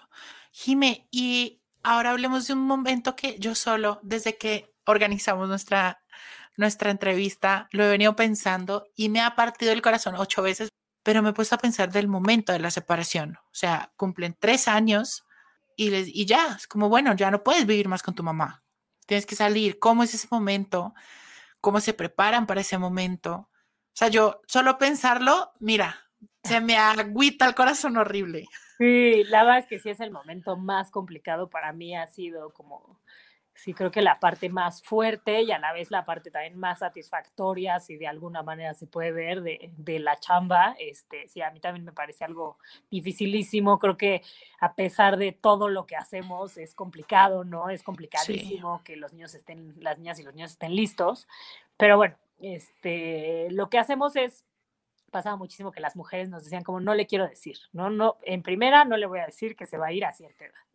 Jime, y ahora hablemos de un momento que yo solo, desde que organizamos nuestra, nuestra entrevista, lo he venido pensando y me ha partido el corazón ocho veces. pero me he puesto a pensar del momento de la separación. O sea, cumplen tres años y, les, y ya, es como, bueno, ya no puedes vivir más con tu mamá. Tienes que salir. ¿Cómo es ese momento? ¿Cómo se preparan para ese momento? O sea, yo solo pensarlo, mira, se me agüita el corazón horrible. Sí, la verdad es que sí es el momento más complicado para mí, ha sido como sí creo que la parte más fuerte y a la vez la parte también más satisfactoria, si de alguna manera se puede ver, de, de, la chamba. Este, sí, a mí también me parece algo dificilísimo. Creo que a pesar de todo lo que hacemos, es complicado, ¿no? Es complicadísimo que los niños estén, las niñas y los niños estén listos. Pero bueno, este, lo que hacemos es pasaba muchísimo que las mujeres nos decían como no le quiero decir, no, no, en primera no le voy a decir que se va a ir a cierta edad,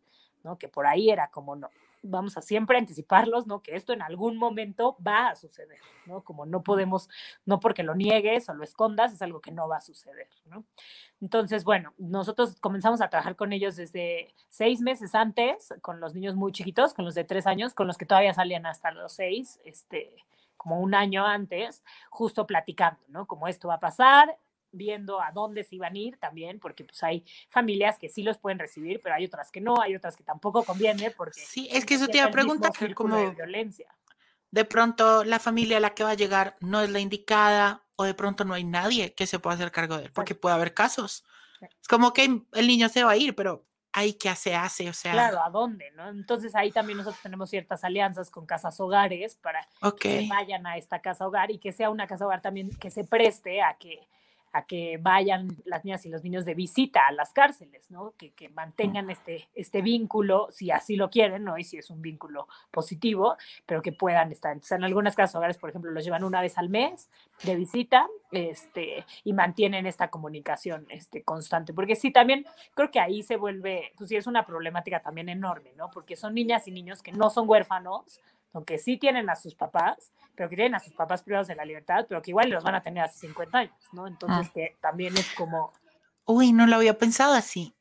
¿no? Que por ahí era como no, vamos a siempre anticiparlos, ¿no? Que esto en algún momento va a suceder, ¿no? Como no podemos, no porque lo niegues o lo escondas, es algo que no va a suceder, ¿no? Entonces, bueno, nosotros comenzamos a trabajar con ellos desde seis meses antes, con los niños muy chiquitos, con los de tres años, con los que todavía salían hasta los seis, este, como un año antes, justo platicando, ¿no? Como esto va a pasar, viendo a dónde se iban a ir también, porque pues hay familias que sí los pueden recibir, pero hay otras que no, hay otras que tampoco conviene porque... Sí, es que eso te iba a preguntar, como de violencia. De pronto la familia a la que va a llegar no es la indicada o de pronto no hay nadie que se pueda hacer cargo de él, porque puede haber casos. Es como que el niño se va a ir, pero hay que se hace, o sea. Claro, ¿a dónde? ¿no? Entonces ahí también nosotros tenemos ciertas alianzas con casas hogares para que vayan a esta casa hogar y que sea una casa hogar también que se preste a que a que vayan las niñas y los niños de visita a las cárceles, ¿no? Que, que, mantengan este, este vínculo, si así lo quieren, ¿no? Y si es un vínculo positivo, pero que puedan estar. Entonces, en algunas casas hogares, por ejemplo, los llevan una vez al mes de visita este, y mantienen esta comunicación este, constante. Porque sí, también creo que ahí se vuelve, pues sí, es una problemática también enorme, ¿no? Porque son niñas y niños que no son huérfanos, aunque sí tienen a sus papás, pero que tienen a sus papás privados de la libertad, pero que igual los van a tener hace 50 años, ¿no? Entonces ah. que también es como... Uy, no lo había pensado así.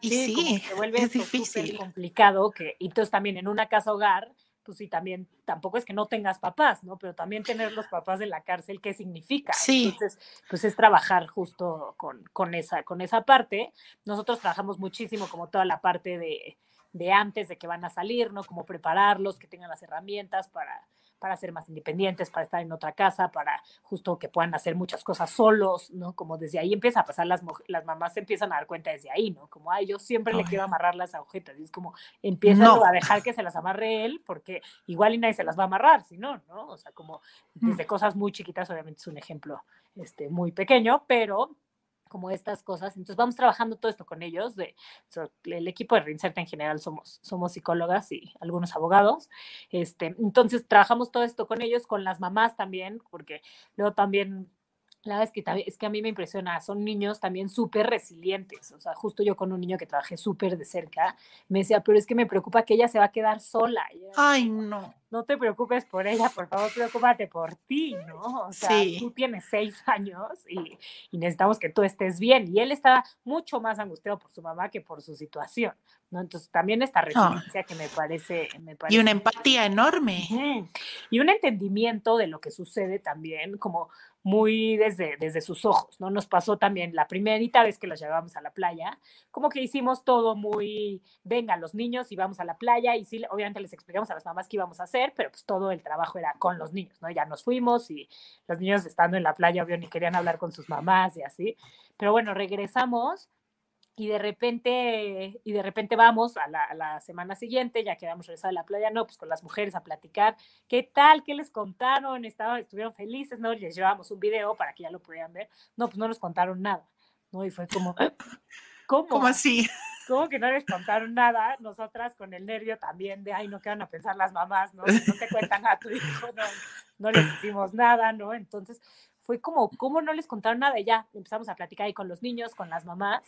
Y sí, se vuelve es difícil. complicado que, y entonces también en una casa hogar, pues sí, también, tampoco es que no tengas papás, ¿no? Pero también tener los papás en la cárcel, ¿qué significa? Sí. Entonces, pues es trabajar justo con, con, esa, con esa parte. Nosotros trabajamos muchísimo como toda la parte de, de antes de que van a salir, ¿no? Como prepararlos, que tengan las herramientas para, para ser más independientes, para estar en otra casa, para justo que puedan hacer muchas cosas solos, ¿no? Como desde ahí empieza a pasar, las, las mamás se empiezan a dar cuenta desde ahí, ¿no? Como, ay, yo siempre le quiero amarrar las agujetas, y es como, empieza a dejar que se las amarre él, porque igual y nadie se las va a amarrar, si no, ¿no? O sea, como mm. desde cosas muy chiquitas, obviamente es un ejemplo este, muy pequeño, pero como estas cosas. Entonces vamos trabajando todo esto con ellos. De, el equipo de Reinserta en general somos, somos psicólogas y algunos abogados. Este, entonces trabajamos todo esto con ellos, con las mamás también, porque luego también la verdad es que, es que a mí me impresiona, son niños también súper resilientes, o sea, justo yo con un niño que trabajé súper de cerca, me decía, pero es que me preocupa que ella se va a quedar sola. Ay, no. No te preocupes por ella, por favor, preocúpate por ti, ¿no? O sea, tú tienes seis años y, y, necesitamos que tú estés bien. Y él estaba mucho más angustiado por su mamá que por su situación, ¿no? Entonces, también esta resiliencia que me parece, me parece... Y una empatía enorme. Y un entendimiento de lo que sucede también, como muy desde, desde sus ojos, ¿no? Nos pasó también la primerita vez que los llevábamos a la playa, como que hicimos todo muy, venga, los niños y vamos a la playa y sí, obviamente les explicamos a las mamás qué íbamos a hacer, pero pues todo el trabajo era con los niños, ¿no? Ya nos fuimos y los niños estando en la playa, obvio, ni querían hablar con sus mamás y así, pero bueno, regresamos y de repente, y de repente vamos a la, semana siguiente, ya que habíamos regresado a la playa, no, pues con las mujeres a platicar, ¿qué tal? ¿Qué les contaron? Estaban, estuvieron felices, ¿no? Les llevamos un video para que ya lo pudieran ver. No, pues no nos contaron nada, ¿no? Y fue como, ¿cómo? ¿Cómo así? ¿Cómo que no les contaron nada? Nosotras con el nervio también de, ay, no qué van a pensar las mamás, ¿no? no te cuentan a tu hijo, no, no les hicimos nada, ¿no? Entonces fue como, ¿cómo no les contaron nada? Y ya empezamos a platicar ahí con los niños, con las mamás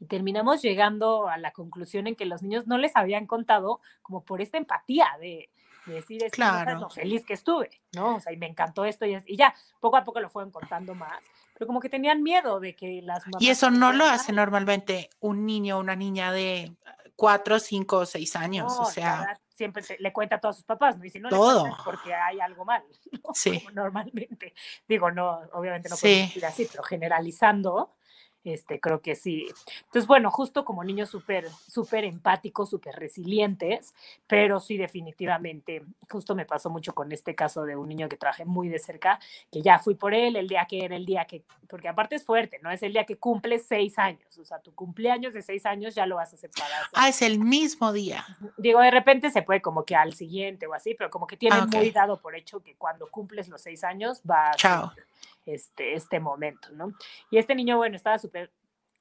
y terminamos llegando a la conclusión en que los niños no les habían contado como por esta empatía de, decir, es claro. lo feliz que estuve, ¿no? O sea, y me encantó esto y, y, ya, poco a poco lo fueron contando más, pero como que tenían miedo de que las mamás... Y eso no lo hace normalmente un niño o una niña de cuatro, cinco o seis años, o sea... siempre le cuenta a todos sus papás, ¿no? Y si no Todo. le porque hay algo mal, ¿no? Sí. Como normalmente. Digo, no, obviamente no Sí. podemos decir así, pero generalizando, este, creo que sí. Entonces, bueno, justo como niños súper, súper empáticos, súper resilientes, pero sí definitivamente, justo me pasó mucho con este caso de un niño que traje muy de cerca, que ya fui por él el día que era el día que, porque aparte es fuerte, ¿no? Es el día que cumple seis años, o sea, tu cumpleaños de seis años ya lo vas a separar. Ah, es el mismo día. Digo, de repente se puede como que al siguiente o así, pero como que tienen Ah, ok. muy dado por hecho que cuando cumples los seis años va Chao. Este, este momento, ¿no? Y este niño, bueno, estaba súper,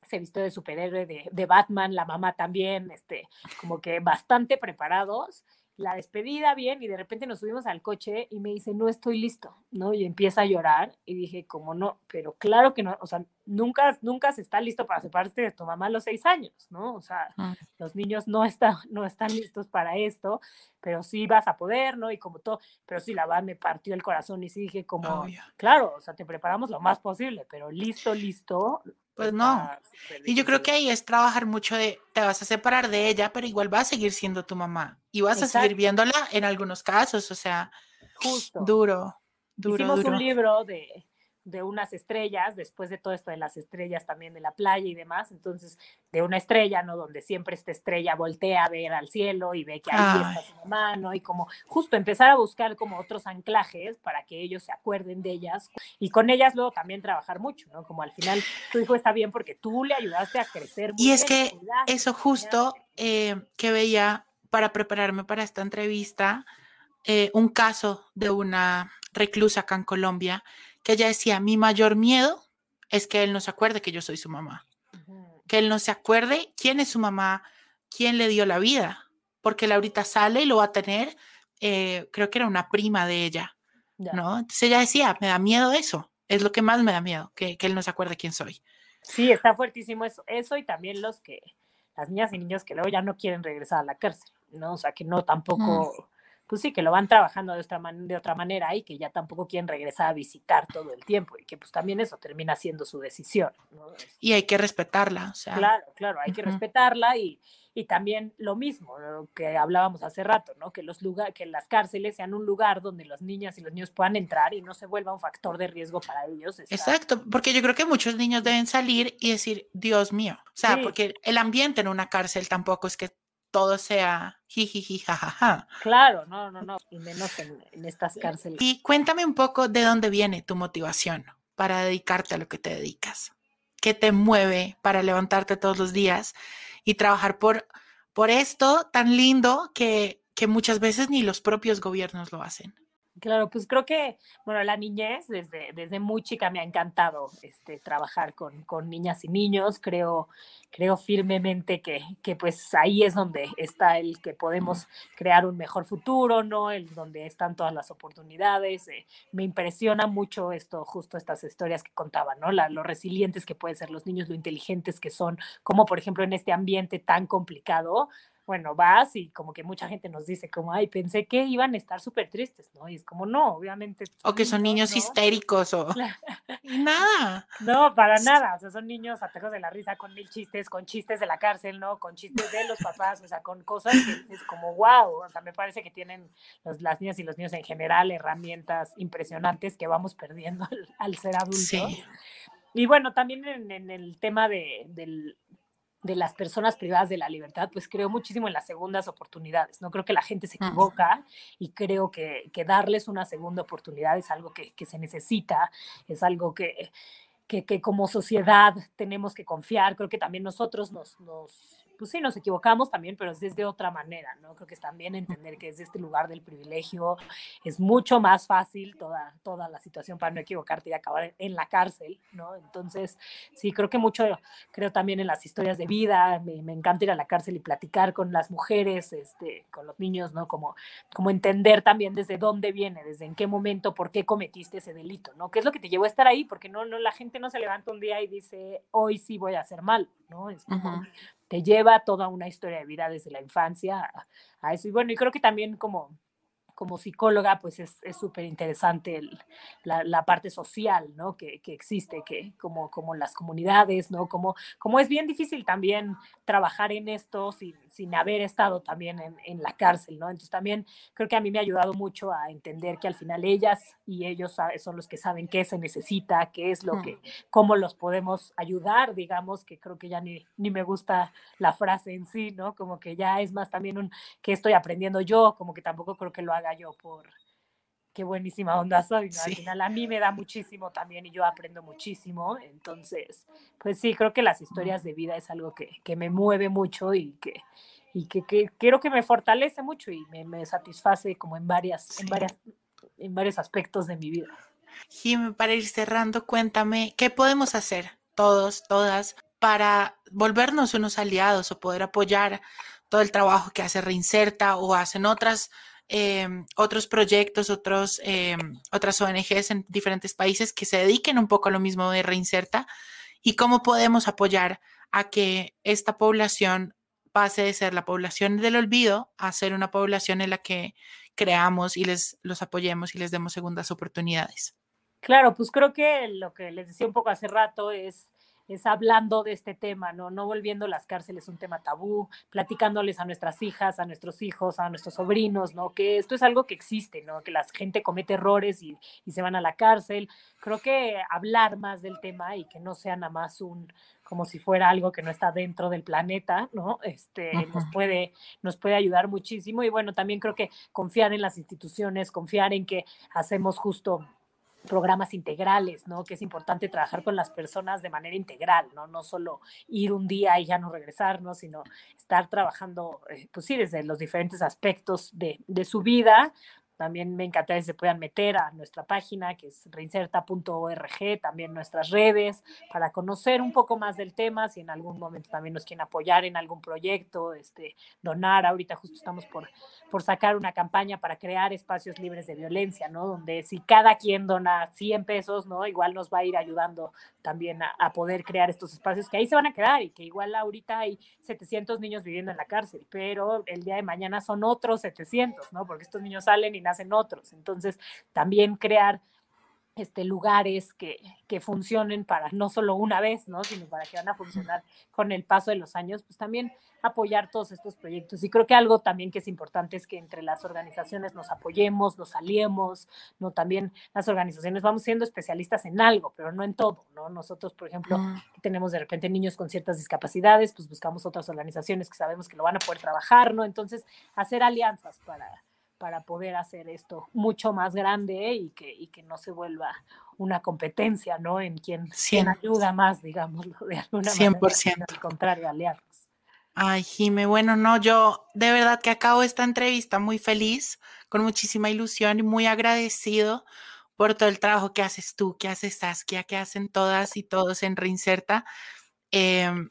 se vistió de superhéroe de, de Batman, la mamá también, este, como que bastante preparados. La despedida bien y de repente nos subimos al coche y me dice, no estoy listo, ¿no? Y empieza a llorar y dije, como no, pero claro que no, o sea, nunca, nunca se está listo para separarte de tu mamá a los seis años, ¿no? O sea, Mm. los niños no están, no están listos para esto, pero sí vas a poder, ¿no? Y como todo, pero sí, la verdad me partió el corazón y sí dije como, claro, o sea, te preparamos lo más posible, pero listo, listo. Pues no. Y yo creo que ahí es trabajar mucho de, te vas a separar de ella, pero igual va a seguir siendo tu mamá y vas a seguir viéndola en algunos casos, o sea, Justo. duro, duro, Hicimos duro. un libro de, de unas estrellas, después de todo esto de las estrellas también de la playa y demás, entonces de una estrella, ¿no? Donde siempre esta estrella voltea a ver al cielo y ve que ahí Ay. está su mamá, ¿no? Y como justo empezar a buscar como otros anclajes para que ellos se acuerden de ellas y con ellas luego también trabajar mucho, ¿no? Como al final tu hijo está bien porque tú le ayudaste a crecer. Y es que cuidaste, eso justo eh, que veía para prepararme para esta entrevista, eh, un caso de una reclusa acá en Colombia, que ella decía, mi mayor miedo es que él no se acuerde que yo soy su mamá, que él no se acuerde quién es su mamá, quién le dio la vida, porque él ahorita sale y lo va a tener, eh, creo que era una prima de ella. ¿no? Entonces ella decía, me da miedo eso, es lo que más me da miedo, que, que él no se acuerde quién soy. Sí, está fuertísimo eso, eso y también los que, las niñas y niños que luego ya no quieren regresar a la cárcel, ¿no? O sea, que no tampoco, pues sí, que lo van trabajando de otra, man- de otra manera y que ya tampoco quieren regresar a visitar todo el tiempo y que pues también eso termina siendo su decisión, ¿no? Y hay que respetarla, o sea, Claro, claro, hay que respetarla y, y también lo mismo lo que hablábamos hace rato, ¿no? Que los lugar, que las cárceles sean un lugar donde las niñas y los niños puedan entrar y no se vuelva un factor de riesgo para ellos. estar- Exacto, porque yo creo que muchos niños deben salir y decir, Dios mío, o sea, Sí. porque el ambiente en una cárcel tampoco es que todo sea jijiji, jajaja. Claro, no, no, no, y menos en, en estas cárceles. Y cuéntame un poco de dónde viene tu motivación para dedicarte a lo que te dedicas. ¿Qué te mueve para levantarte todos los días y trabajar por, por esto tan lindo que, que muchas veces ni los propios gobiernos lo hacen? Claro, pues creo que, bueno, la niñez, desde, desde muy chica me ha encantado este, trabajar con, con niñas y niños. Creo, creo firmemente que, que pues ahí es donde está el que podemos crear un mejor futuro, ¿no? El donde están todas las oportunidades. eh, me impresiona mucho esto, justo estas historias que contaban, ¿no? La, lo resilientes que pueden ser los niños, lo inteligentes que son, como por ejemplo en este ambiente tan complicado, bueno, vas y como que mucha gente nos dice como, ay, pensé que iban a estar súper tristes, ¿no? Y es como, no, obviamente. O que son niños ¿no? histéricos o... Nada. No, para nada, o sea, son niños atacados de la risa con mil chistes, con chistes de la cárcel, ¿no? Con chistes de los papás, o sea, con cosas que es como, wow, o sea, me parece que tienen los, las niñas y los niños en general herramientas impresionantes que vamos perdiendo al, al ser adultos. Sí. Y bueno, también en, en el tema de, del, de las personas privadas de la libertad, pues creo muchísimo en las segundas oportunidades, ¿no? Creo que la gente se equivoca y creo que, que darles una segunda oportunidad es algo que, que se necesita, es algo que, que, que como sociedad tenemos que confiar, creo que también nosotros nos, nos, pues sí, nos equivocamos también, pero es desde otra manera, ¿no? Creo que es también entender que desde este lugar del privilegio es mucho más fácil toda, toda la situación para no equivocarte y acabar en la cárcel, ¿no? Entonces, sí, creo que mucho, creo también en las historias de vida, me, me encanta ir a la cárcel y platicar con las mujeres, este, con los niños, ¿no? Como, como entender también desde dónde viene, desde en qué momento, por qué cometiste ese delito, ¿no? ¿Qué es lo que te llevó a estar ahí? Porque no, no, la gente no se levanta un día y dice, hoy sí voy a hacer mal, ¿no? Te lleva toda una historia de vida desde la infancia a, eso. Y bueno, y creo que también como como psicóloga, pues es súper interesante la, parte social, ¿no? Que, que, existe, que como, como las comunidades, ¿no? Como, como es bien difícil también trabajar en esto sin haber estado también en, en, la cárcel, ¿no? Entonces también creo que a mí me ha ayudado mucho a entender que al final ellas y ellos son los que saben qué se necesita, qué es lo que, cómo los podemos ayudar, digamos, que creo que ya ni, ni me gusta la frase en sí, ¿no? Como que ya es más también un, que estoy aprendiendo yo, como que tampoco creo que lo haga yo por qué buenísima onda soy, ¿no? Al final a mí me da muchísimo también y yo aprendo muchísimo, entonces, pues sí, creo que las historias de vida es algo que, que me mueve mucho y que, y que, que, creo que me fortalece mucho y me, me satisface como en varias, en varias, en varios aspectos de mi vida. Jim, para ir cerrando, cuéntame, ¿qué podemos hacer todos, todas, para volvernos unos aliados o poder apoyar todo el trabajo que hace Reinserta o hacen otras, em, otros proyectos, otros, em, otras ONGs en diferentes países que se dediquen un poco a lo mismo de Reinserta y cómo podemos apoyar a que esta población pase de ser la población del olvido a ser una población en la que creamos y les los apoyemos y les demos segundas oportunidades. Claro, pues creo que lo que les decía un poco hace rato es es hablando de este tema, ¿no? No volviendo las cárceles un tema tabú, platicándoles a nuestras hijas, a nuestros hijos, a nuestros sobrinos, ¿no? Que esto es algo que existe, ¿no? Que la gente comete errores y, se van a la cárcel. Creo que hablar más del tema y que no sea nada más un como si fuera algo que no está dentro del planeta, ¿no? Este, nos puede, nos puede ayudar muchísimo. Y bueno, también creo que confiar en las instituciones, confiar en que hacemos justo programas integrales, ¿no? Que es importante trabajar con las personas de manera integral, ¿no? No solo ir un día y ya no regresar, ¿no? Sino estar trabajando, eh, pues sí, desde los diferentes aspectos de, de su vida también me encantaría que se puedan meter a nuestra página, que es reinserta.org, también nuestras redes, para conocer un poco más del tema, si en algún momento también nos quieren apoyar en algún proyecto, este, donar. Ahorita justo estamos por, por sacar una campaña para crear espacios libres de violencia, ¿no? Donde si cada quien dona 100 pesos, ¿no? Igual nos va a ir ayudando también a, a poder crear estos espacios que ahí se van a quedar y que igual ahorita hay 700 niños viviendo en la cárcel, pero el día de mañana son otros 700, ¿no? Porque estos niños salen y hacen otros. Entonces, también crear este, lugares que, que, funcionen para no solo una vez, ¿no? sino para que van a funcionar con el paso de los años, pues también apoyar todos estos proyectos. Y creo que algo también que es importante es que entre las organizaciones nos apoyemos, nos aliemos, ¿no? También las organizaciones vamos siendo especialistas en algo, pero no en todo, ¿no? Nosotros, por ejemplo, tenemos de repente niños con ciertas discapacidades, pues buscamos otras organizaciones que sabemos que lo van a poder trabajar, ¿no? Entonces, hacer alianzas para para poder hacer esto mucho más grande y que, y que no se vuelva una competencia, ¿no? En quien, ayuda más, digamos, de alguna 100%. manera. Al contrario, aliarnos. Ay, Jime, bueno, no, yo de verdad que acabo esta entrevista muy feliz, con muchísima ilusión y muy agradecido por todo el trabajo que haces tú, que haces Saskia, que hacen todas y todos en Reinserta. Em,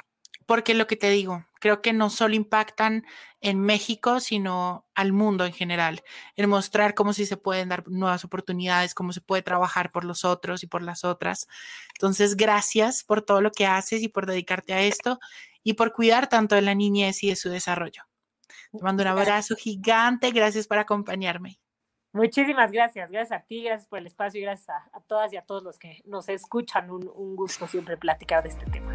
porque lo que te digo, creo que no solo impactan en México, sino al mundo en general, en mostrar cómo sí se pueden dar nuevas oportunidades, cómo se puede trabajar por los otros y por las otras. Entonces, gracias por todo lo que haces y por dedicarte a esto y por cuidar tanto de la niñez y de su desarrollo. Te mando un abrazo gigante, gracias por acompañarme. Muchísimas gracias, gracias a ti, gracias por el espacio y gracias a, todas y a todos los que nos escuchan. Un, un gusto siempre platicar de este tema.